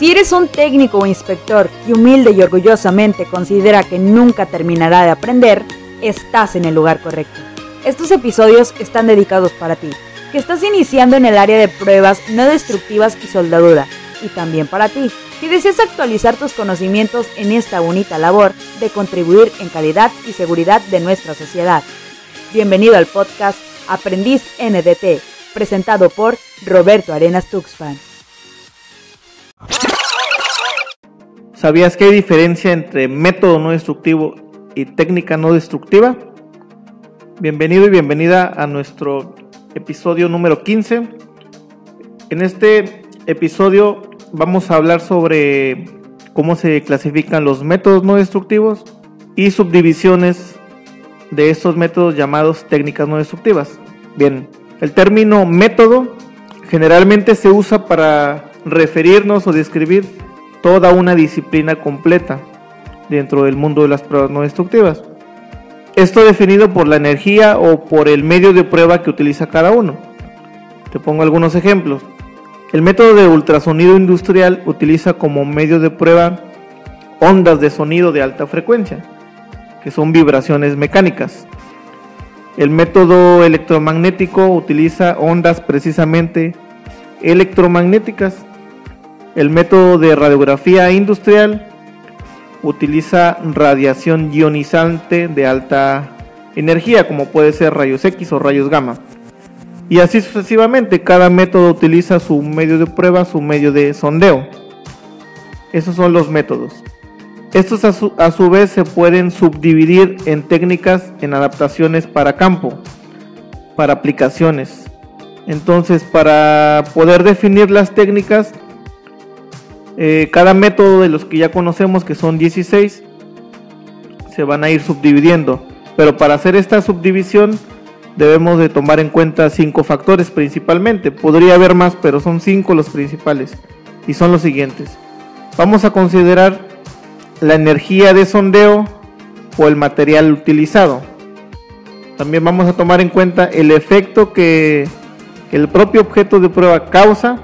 Si eres un técnico o inspector que humilde y orgullosamente considera que nunca terminará de aprender, estás en el lugar correcto. Estos episodios están dedicados para ti, que estás iniciando en el área de pruebas no destructivas y soldadura, y también para ti, que deseas actualizar tus conocimientos en esta bonita labor de contribuir en calidad y seguridad de nuestra sociedad. Bienvenido al podcast Aprendiz NDT, presentado por Roberto Arenas Tuxpan. ¿Sabías que hay diferencia entre método no destructivo y técnica no destructiva? Bienvenido y bienvenida a nuestro episodio número 15. En este episodio vamos a hablar sobre cómo se clasifican los métodos no destructivos y subdivisiones de estos métodos llamados técnicas no destructivas. Bien, el término método generalmente se usa para referirnos o describir toda una disciplina completa dentro del mundo de las pruebas no destructivas. Esto definido por la energía o por el medio de prueba que utiliza cada uno. Te pongo algunos ejemplos. El método de ultrasonido industrial utiliza como medio de prueba ondas de sonido de alta frecuencia, que son vibraciones mecánicas. El método electromagnético utiliza ondas precisamente electromagnéticas el método de radiografía industrial utiliza radiación ionizante de alta energía, como puede ser rayos X o rayos gamma. Y así sucesivamente, cada método utiliza su medio de prueba, su medio de sondeo. Esos son los métodos. Estos a su, a su vez se pueden subdividir en técnicas en adaptaciones para campo, para aplicaciones. Entonces, para poder definir las técnicas, eh, cada método de los que ya conocemos, que son 16, se van a ir subdividiendo. Pero para hacer esta subdivisión debemos de tomar en cuenta cinco factores principalmente. Podría haber más, pero son cinco los principales. Y son los siguientes. Vamos a considerar la energía de sondeo o el material utilizado. También vamos a tomar en cuenta el efecto que el propio objeto de prueba causa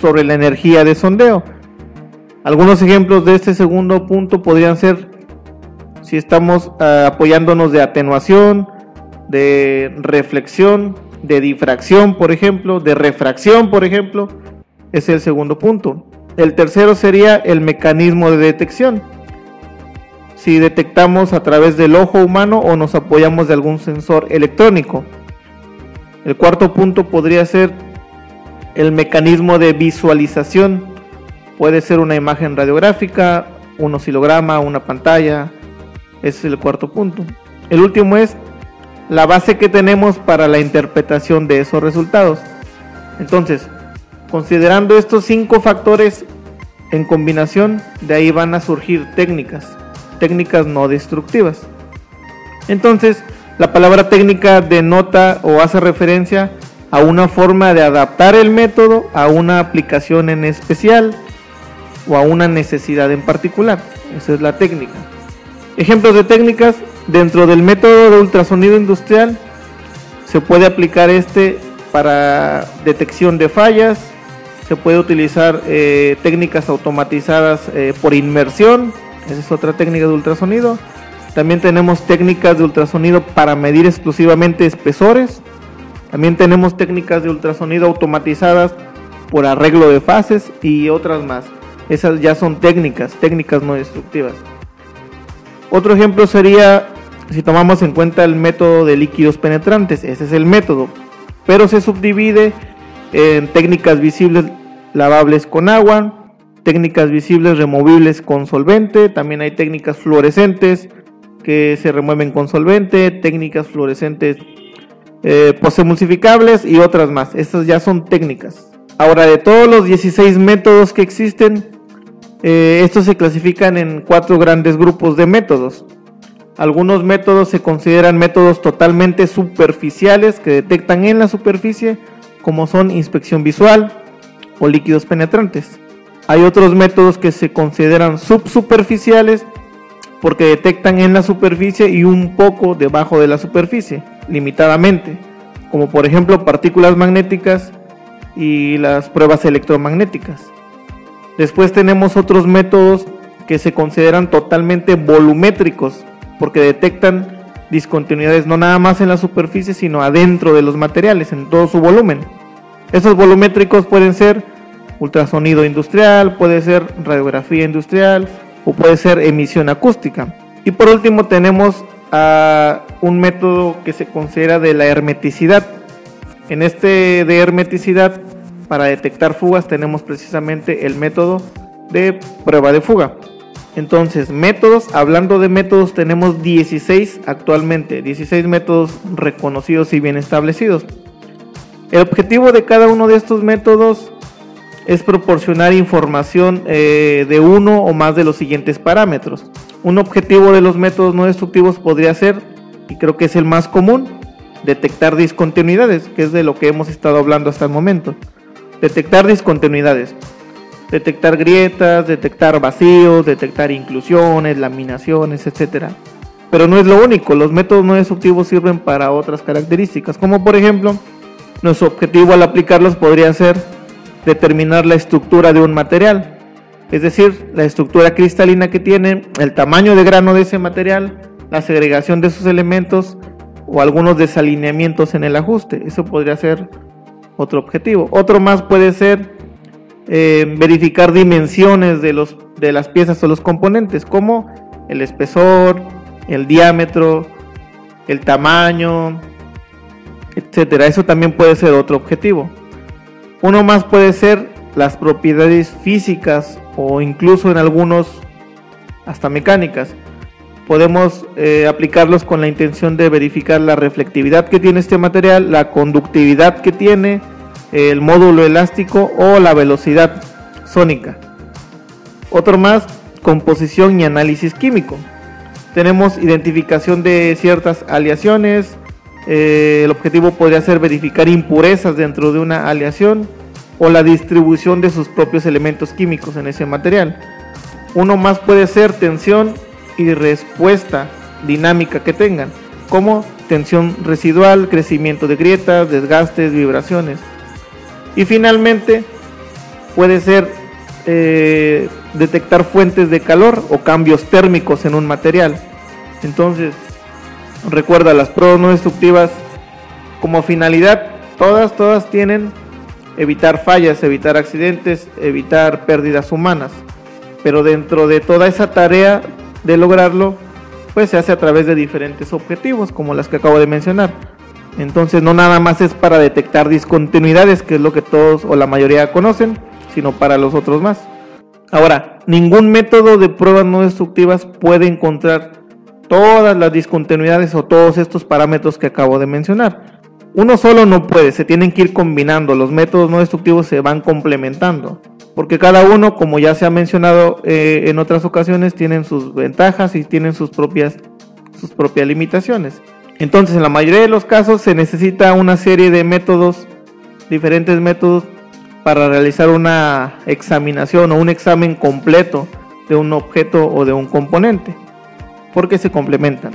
sobre la energía de sondeo. Algunos ejemplos de este segundo punto podrían ser si estamos eh, apoyándonos de atenuación, de reflexión, de difracción, por ejemplo, de refracción, por ejemplo. es el segundo punto. El tercero sería el mecanismo de detección. Si detectamos a través del ojo humano o nos apoyamos de algún sensor electrónico. El cuarto punto podría ser el mecanismo de visualización Puede ser una imagen radiográfica, un oscilograma, una pantalla. Ese es el cuarto punto. El último es la base que tenemos para la interpretación de esos resultados. Entonces, considerando estos cinco factores en combinación, de ahí van a surgir técnicas, técnicas no destructivas. Entonces, la palabra técnica denota o hace referencia a una forma de adaptar el método a una aplicación en especial o a una necesidad en particular. Esa es la técnica. Ejemplos de técnicas dentro del método de ultrasonido industrial se puede aplicar este para detección de fallas, se puede utilizar eh, técnicas automatizadas eh, por inmersión, esa es otra técnica de ultrasonido. También tenemos técnicas de ultrasonido para medir exclusivamente espesores. También tenemos técnicas de ultrasonido automatizadas por arreglo de fases y otras más. Esas ya son técnicas, técnicas no destructivas. Otro ejemplo sería si tomamos en cuenta el método de líquidos penetrantes, ese es el método, pero se subdivide en técnicas visibles lavables con agua, técnicas visibles removibles con solvente, también hay técnicas fluorescentes que se remueven con solvente, técnicas fluorescentes eh, posemulsificables y otras más. Estas ya son técnicas. Ahora, de todos los 16 métodos que existen, eh, estos se clasifican en cuatro grandes grupos de métodos. Algunos métodos se consideran métodos totalmente superficiales que detectan en la superficie, como son inspección visual o líquidos penetrantes. Hay otros métodos que se consideran subsuperficiales porque detectan en la superficie y un poco debajo de la superficie, limitadamente, como por ejemplo partículas magnéticas y las pruebas electromagnéticas. Después tenemos otros métodos que se consideran totalmente volumétricos, porque detectan discontinuidades no nada más en la superficie, sino adentro de los materiales, en todo su volumen. Esos volumétricos pueden ser ultrasonido industrial, puede ser radiografía industrial o puede ser emisión acústica. Y por último tenemos un método que se considera de la hermeticidad. En este de hermeticidad, para detectar fugas, tenemos precisamente el método de prueba de fuga. Entonces, métodos, hablando de métodos, tenemos 16 actualmente, 16 métodos reconocidos y bien establecidos. El objetivo de cada uno de estos métodos es proporcionar información eh, de uno o más de los siguientes parámetros. Un objetivo de los métodos no destructivos podría ser, y creo que es el más común, detectar discontinuidades, que es de lo que hemos estado hablando hasta el momento. Detectar discontinuidades detectar grietas, detectar vacíos, detectar inclusiones, laminaciones, etc. Pero no es lo único, los métodos no destructivos sirven para otras características, como por ejemplo, nuestro objetivo al aplicarlos podría ser determinar la estructura de un material, es decir, la estructura cristalina que tiene, el tamaño de grano de ese material, la segregación de sus elementos o algunos desalineamientos en el ajuste. Eso podría ser otro objetivo. Otro más puede ser eh, verificar dimensiones de, los, de las piezas o los componentes, como el espesor, el diámetro, el tamaño, etcétera. Eso también puede ser otro objetivo. Uno más puede ser las propiedades físicas o incluso en algunos hasta mecánicas. Podemos eh, aplicarlos con la intención de verificar la reflectividad que tiene este material, la conductividad que tiene, el módulo elástico o la velocidad sónica. Otro más, composición y análisis químico. Tenemos identificación de ciertas aleaciones. Eh, el objetivo podría ser verificar impurezas dentro de una aleación o la distribución de sus propios elementos químicos en ese material. Uno más puede ser tensión y respuesta dinámica que tengan, como tensión residual, crecimiento de grietas, desgastes, vibraciones. Y finalmente puede ser eh, detectar fuentes de calor o cambios térmicos en un material. Entonces, recuerda, las pruebas no destructivas como finalidad, todas, todas tienen evitar fallas, evitar accidentes, evitar pérdidas humanas. Pero dentro de toda esa tarea de lograrlo, pues se hace a través de diferentes objetivos, como las que acabo de mencionar. Entonces no nada más es para detectar discontinuidades, que es lo que todos o la mayoría conocen, sino para los otros más. Ahora, ningún método de pruebas no destructivas puede encontrar todas las discontinuidades o todos estos parámetros que acabo de mencionar. Uno solo no puede, se tienen que ir combinando, los métodos no destructivos se van complementando, porque cada uno, como ya se ha mencionado eh, en otras ocasiones, tienen sus ventajas y tienen sus propias, sus propias limitaciones. Entonces, en la mayoría de los casos se necesita una serie de métodos, diferentes métodos, para realizar una examinación o un examen completo de un objeto o de un componente, porque se complementan.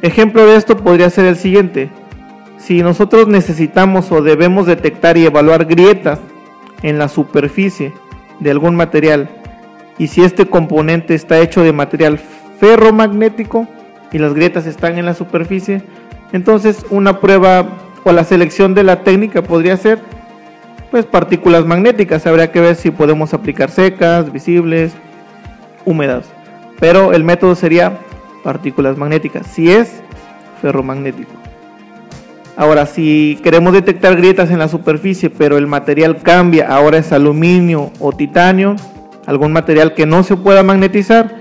Ejemplo de esto podría ser el siguiente. Si nosotros necesitamos o debemos detectar y evaluar grietas en la superficie de algún material y si este componente está hecho de material ferromagnético, y las grietas están en la superficie, entonces una prueba o la selección de la técnica podría ser pues partículas magnéticas, habría que ver si podemos aplicar secas, visibles, húmedas, pero el método sería partículas magnéticas, si es ferromagnético. Ahora, si queremos detectar grietas en la superficie, pero el material cambia, ahora es aluminio o titanio, algún material que no se pueda magnetizar,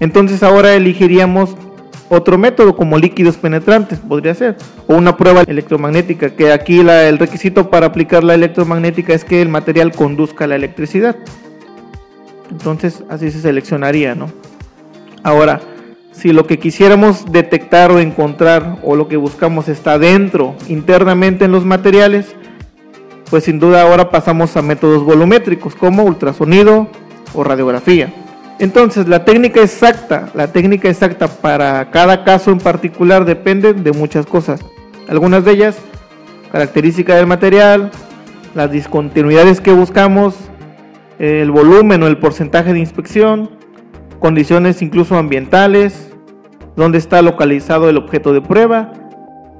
entonces ahora elegiríamos otro método como líquidos penetrantes podría ser, o una prueba electromagnética, que aquí el requisito para aplicar la electromagnética es que el material conduzca la electricidad. Entonces así se seleccionaría, ¿no? Ahora, si lo que quisiéramos detectar o encontrar o lo que buscamos está dentro, internamente en los materiales, pues sin duda ahora pasamos a métodos volumétricos como ultrasonido o radiografía. Entonces, la técnica exacta, la técnica exacta para cada caso en particular depende de muchas cosas. Algunas de ellas, característica del material, las discontinuidades que buscamos, el volumen o el porcentaje de inspección, condiciones incluso ambientales, dónde está localizado el objeto de prueba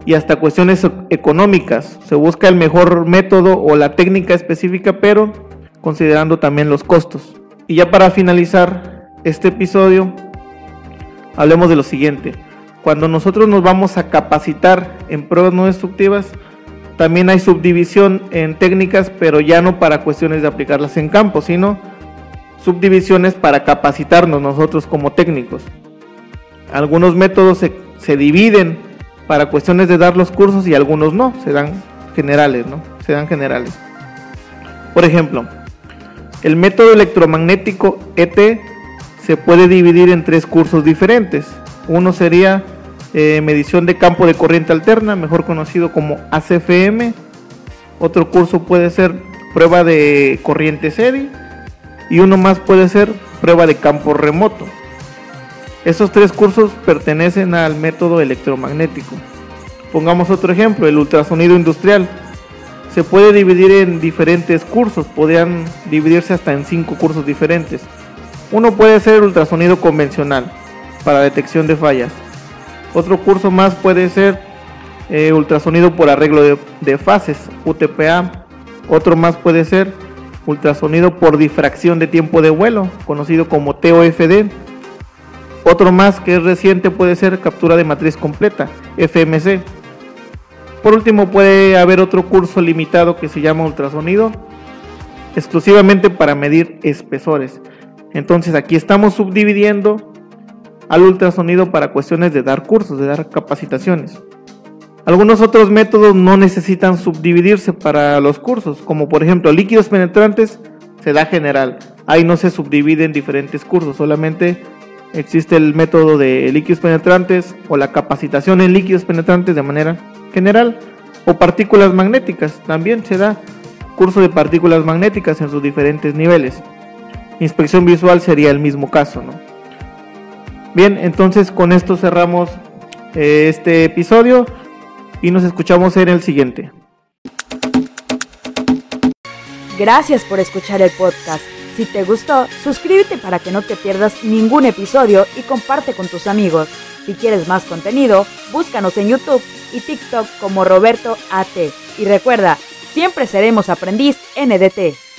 y hasta cuestiones económicas. Se busca el mejor método o la técnica específica, pero considerando también los costos. Y ya para finalizar este episodio, hablemos de lo siguiente. Cuando nosotros nos vamos a capacitar en pruebas no destructivas, también hay subdivisión en técnicas, pero ya no para cuestiones de aplicarlas en campo, sino subdivisiones para capacitarnos nosotros como técnicos. Algunos métodos se, se dividen para cuestiones de dar los cursos y algunos no, se dan generales, ¿no? Se dan generales. Por ejemplo, el método electromagnético ET se puede dividir en tres cursos diferentes. Uno sería eh, medición de campo de corriente alterna, mejor conocido como ACFM. Otro curso puede ser prueba de corriente SEDI. Y uno más puede ser prueba de campo remoto. Esos tres cursos pertenecen al método electromagnético. Pongamos otro ejemplo, el ultrasonido industrial. Se puede dividir en diferentes cursos, podrían dividirse hasta en cinco cursos diferentes. Uno puede ser ultrasonido convencional, para detección de fallas. Otro curso más puede ser eh, ultrasonido por arreglo de, fases, UTPA. Otro más puede ser ultrasonido por difracción de tiempo de vuelo, conocido como TOFD. Otro más que es reciente puede ser captura de matriz completa, FMC. Por último puede haber otro curso limitado que se llama ultrasonido, exclusivamente para medir espesores. Entonces aquí estamos subdividiendo al ultrasonido para cuestiones de dar cursos, de dar capacitaciones. Algunos otros métodos no necesitan subdividirse para los cursos, como por ejemplo líquidos penetrantes se da general. Ahí no se subdivide en diferentes cursos, solamente existe el método de líquidos penetrantes o la capacitación en líquidos penetrantes de manera general. O partículas magnéticas, también se da curso de partículas magnéticas en sus diferentes niveles. Inspección visual sería el mismo caso, ¿no? Bien, entonces con esto cerramos eh, este episodio y nos escuchamos en el siguiente. Gracias por escuchar el podcast. Si te gustó, suscríbete para que no te pierdas ningún episodio y comparte con tus amigos. Si quieres más contenido, búscanos en YouTube y TikTok como Roberto AT. Y recuerda, siempre seremos aprendiz NDT.